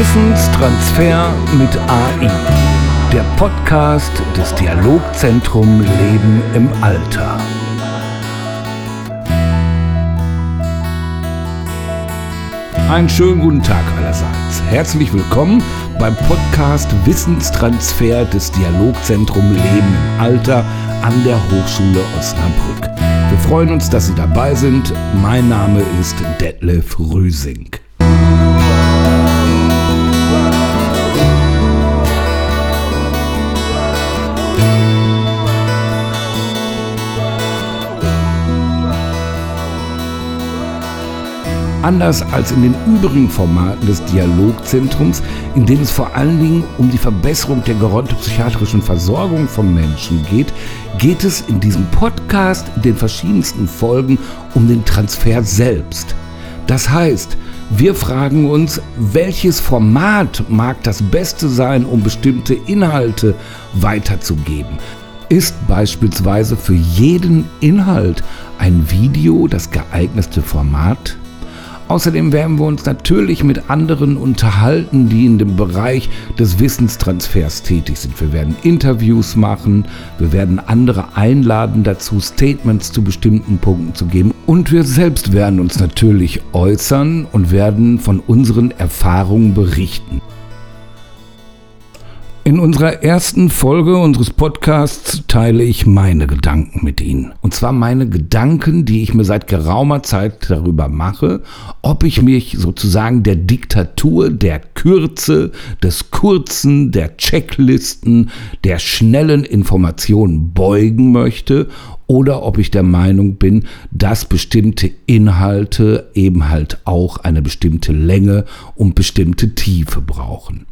Wissenstransfer mit AI. Der Podcast des Dialogzentrum Leben im Alter. Einen schönen guten Tag allerseits. Herzlich willkommen beim Podcast Wissenstransfer des Dialogzentrum Leben im Alter an der Hochschule Osnabrück. Wir freuen uns, dass Sie dabei sind. Mein Name ist Detlef Rüsing. Anders als in den übrigen Formaten des Dialogzentrums, in denen es vor allen Dingen um die Verbesserung der gerontopsychiatrischen Versorgung von Menschen geht, geht es in diesem Podcast in den verschiedensten Folgen um den Transfer selbst. Das heißt, wir fragen uns, welches Format mag das Beste sein, um bestimmte Inhalte weiterzugeben? Ist beispielsweise für jeden Inhalt ein Video das geeignete Format? Außerdem werden wir uns natürlich mit anderen unterhalten, die in dem Bereich des Wissenstransfers tätig sind. Wir werden Interviews machen, wir werden andere einladen dazu, Statements zu bestimmten Punkten zu geben und wir selbst werden uns natürlich äußern und werden von unseren Erfahrungen berichten. In unserer ersten Folge unseres Podcasts teile ich meine Gedanken mit Ihnen. Und zwar meine Gedanken, die ich mir seit geraumer Zeit darüber mache, ob ich mich sozusagen der Diktatur, der Kürze, des Kurzen, der Checklisten, der schnellen Informationen beugen möchte oder ob ich der Meinung bin, dass bestimmte Inhalte eben halt auch eine bestimmte Länge und bestimmte Tiefe brauchen.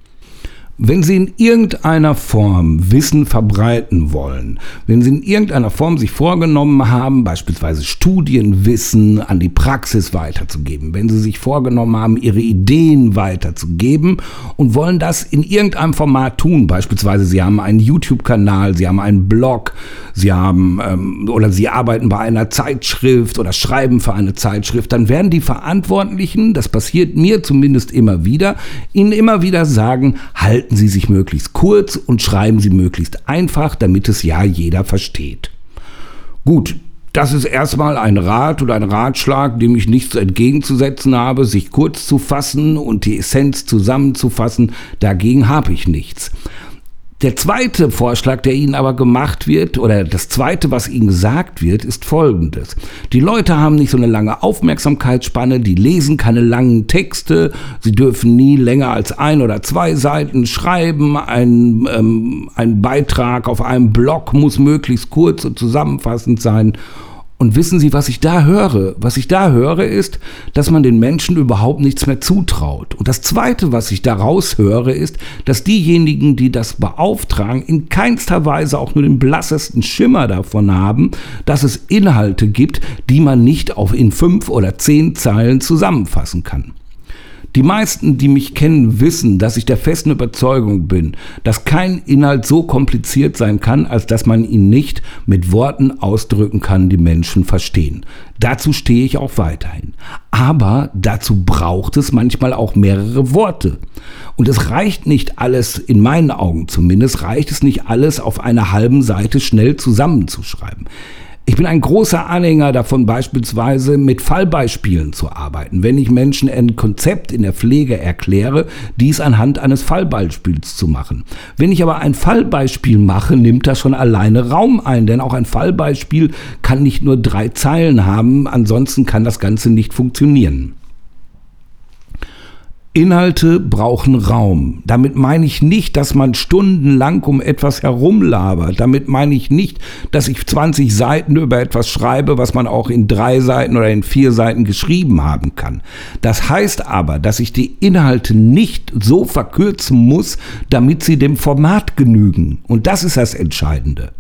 Wenn Sie in irgendeiner Form Wissen verbreiten wollen, wenn Sie in irgendeiner Form sich vorgenommen haben, beispielsweise Studienwissen an die Praxis weiterzugeben, wenn Sie sich vorgenommen haben, Ihre Ideen weiterzugeben und wollen das in irgendeinem Format tun, beispielsweise Sie haben einen YouTube-Kanal, Sie haben einen Blog, Sie haben ähm, oder Sie arbeiten bei einer Zeitschrift oder schreiben für eine Zeitschrift, dann werden die Verantwortlichen, das passiert mir zumindest immer wieder, Ihnen immer wieder sagen, halt halten Sie sich möglichst kurz und schreiben Sie möglichst einfach, damit es ja jeder versteht. Gut, das ist erstmal ein Rat oder ein Ratschlag, dem ich nichts entgegenzusetzen habe, sich kurz zu fassen und die Essenz zusammenzufassen, dagegen habe ich nichts. Der zweite Vorschlag, der Ihnen aber gemacht wird, oder das zweite, was Ihnen gesagt wird, ist folgendes. Die Leute haben nicht so eine lange Aufmerksamkeitsspanne, die lesen keine langen Texte, sie dürfen nie länger als ein oder zwei Seiten schreiben, ein, ähm, ein Beitrag auf einem Blog muss möglichst kurz und zusammenfassend sein und wissen Sie, was ich da höre? Was ich da höre, ist, dass man den Menschen überhaupt nichts mehr zutraut. Und das Zweite, was ich daraus höre, ist, dass diejenigen, die das beauftragen, in keinster Weise auch nur den blassesten Schimmer davon haben, dass es Inhalte gibt, die man nicht auf in fünf oder zehn Zeilen zusammenfassen kann. Die meisten, die mich kennen, wissen, dass ich der festen Überzeugung bin, dass kein Inhalt so kompliziert sein kann, als dass man ihn nicht mit Worten ausdrücken kann, die Menschen verstehen. Dazu stehe ich auch weiterhin. Aber dazu braucht es manchmal auch mehrere Worte. Und es reicht nicht alles, in meinen Augen zumindest, reicht es nicht alles auf einer halben Seite schnell zusammenzuschreiben. Ich bin ein großer Anhänger davon, beispielsweise mit Fallbeispielen zu arbeiten. Wenn ich Menschen ein Konzept in der Pflege erkläre, dies anhand eines Fallbeispiels zu machen. Wenn ich aber ein Fallbeispiel mache, nimmt das schon alleine Raum ein, denn auch ein Fallbeispiel kann nicht nur drei Zeilen haben, ansonsten kann das Ganze nicht funktionieren. Inhalte brauchen Raum. Damit meine ich nicht, dass man stundenlang um etwas herumlabert. Damit meine ich nicht, dass ich 20 Seiten über etwas schreibe, was man auch in drei Seiten oder in vier Seiten geschrieben haben kann. Das heißt aber, dass ich die Inhalte nicht so verkürzen muss, damit sie dem Format genügen. Und das ist das Entscheidende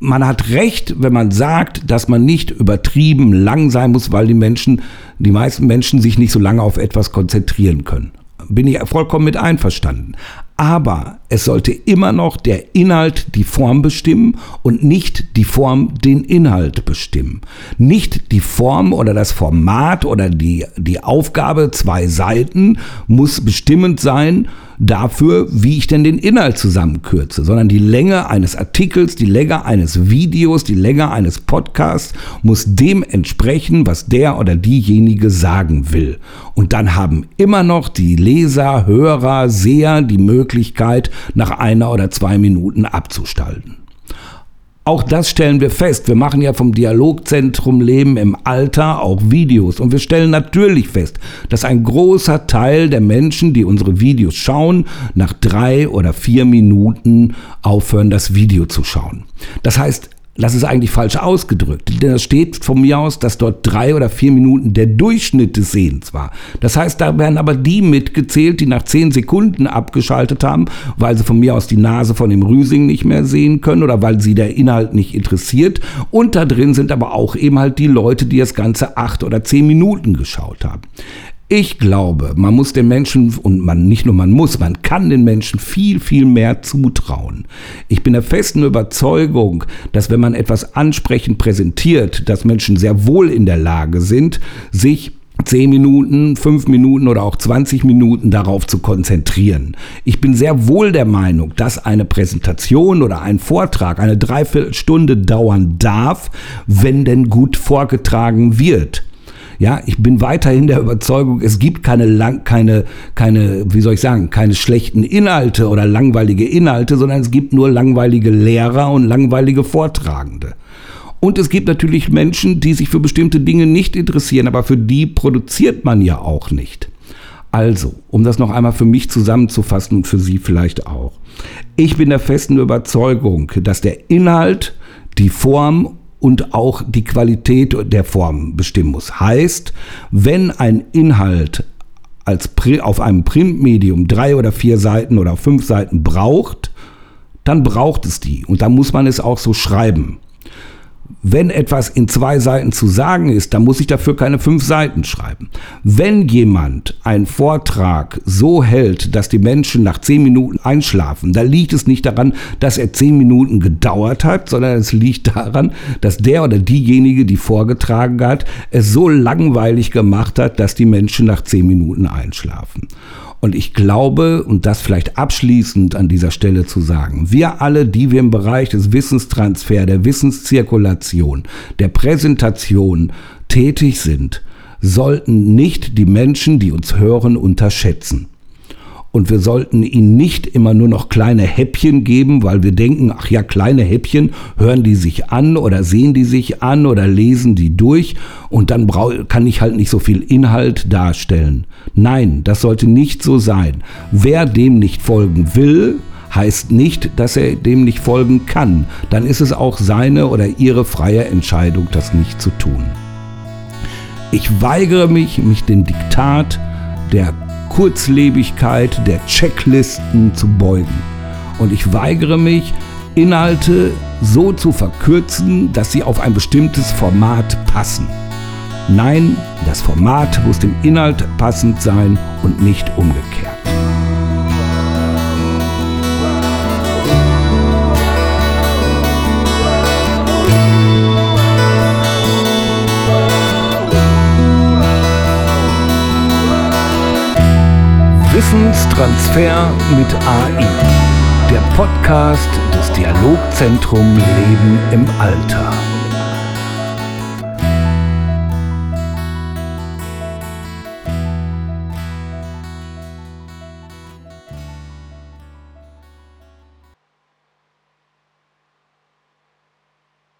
man hat recht, wenn man sagt, dass man nicht übertrieben lang sein muss, weil die Menschen, die meisten Menschen sich nicht so lange auf etwas konzentrieren können. Bin ich vollkommen mit einverstanden. Aber Es sollte immer noch der Inhalt die Form bestimmen und nicht die Form den Inhalt bestimmen. Nicht die Form oder das Format oder die, die Aufgabe, zwei Seiten, muss bestimmend sein, dafür, wie ich denn den Inhalt zusammenkürze, sondern die Länge eines Artikels, die Länge eines Videos, die Länge eines Podcasts muss dem entsprechen, was der oder diejenige sagen will. Und dann haben immer noch die Leser, Hörer, Seher die Möglichkeit, nach einer oder zwei Minuten abzustalten. Auch das stellen wir fest. Wir machen ja vom Dialogzentrum Leben im Alter auch Videos. Und wir stellen natürlich fest, dass ein großer Teil der Menschen, die unsere Videos schauen, nach drei oder vier Minuten aufhören, das Video zu schauen. Das heißt, das ist eigentlich falsch ausgedrückt. Denn es steht von mir aus, dass dort drei oder vier Minuten der Durchschnitt des Sehens war. Das heißt, da werden aber die mitgezählt, die nach zehn Sekunden abgeschaltet haben, weil sie von mir aus die Nase von dem Rüsing nicht mehr sehen können oder weil sie der Inhalt nicht interessiert. Und da drin sind aber auch eben halt die Leute, die das Ganze acht oder zehn Minuten geschaut haben. Ich glaube, man muss den Menschen, und man nicht nur man muss, man kann den Menschen viel, viel mehr zutrauen. Ich bin der festen Überzeugung, dass wenn man etwas ansprechend präsentiert, dass Menschen sehr wohl in der Lage sind, sich 10 Minuten, 5 Minuten oder auch 20 Minuten darauf zu konzentrieren. Ich bin sehr wohl der Meinung, dass eine Präsentation oder ein Vortrag eine Dreiviertelstunde dauern darf, wenn denn gut vorgetragen wird. Ja, ich bin weiterhin der Überzeugung, es gibt keine lang, keine, keine, wie soll ich sagen, keine schlechten Inhalte oder langweilige Inhalte, sondern es gibt nur langweilige Lehrer und langweilige Vortragende. Und es gibt natürlich Menschen, die sich für bestimmte Dinge nicht interessieren, aber für die produziert man ja auch nicht. Also, um das noch einmal für mich zusammenzufassen und für Sie vielleicht auch. Ich bin der festen Überzeugung, dass der Inhalt, die Form und auch die Qualität der Form bestimmen muss. Heißt, wenn ein Inhalt als auf einem Printmedium drei oder vier Seiten oder fünf Seiten braucht, dann braucht es die. Und dann muss man es auch so schreiben wenn etwas in zwei Seiten zu sagen ist, dann muss ich dafür keine fünf Seiten schreiben. Wenn jemand einen Vortrag so hält, dass die Menschen nach zehn Minuten einschlafen, dann liegt es nicht daran, dass er zehn Minuten gedauert hat, sondern es liegt daran, dass der oder diejenige, die vorgetragen hat, es so langweilig gemacht hat, dass die Menschen nach zehn Minuten einschlafen. Und ich glaube, und das vielleicht abschließend an dieser Stelle zu sagen, wir alle, die wir im Bereich des Wissenstransfer, der Wissenszirkulation, der Präsentation tätig sind, sollten nicht die Menschen, die uns hören, unterschätzen. Und wir sollten ihnen nicht immer nur noch kleine Häppchen geben, weil wir denken, ach ja, kleine Häppchen, hören die sich an oder sehen die sich an oder lesen die durch und dann kann ich halt nicht so viel Inhalt darstellen. Nein, das sollte nicht so sein. Wer dem nicht folgen will, heißt nicht, dass er dem nicht folgen kann. Dann ist es auch seine oder ihre freie Entscheidung, das nicht zu tun. Ich weigere mich, mich dem Diktat der Kurzlebigkeit der Checklisten zu beugen. Und ich weigere mich, Inhalte so zu verkürzen, dass sie auf ein bestimmtes Format passen. Nein, das Format muss dem Inhalt passend sein und nicht umgekehrt. Wissenstransfer mit AI. Der Podcast des Dialogzentrum Leben im Alter.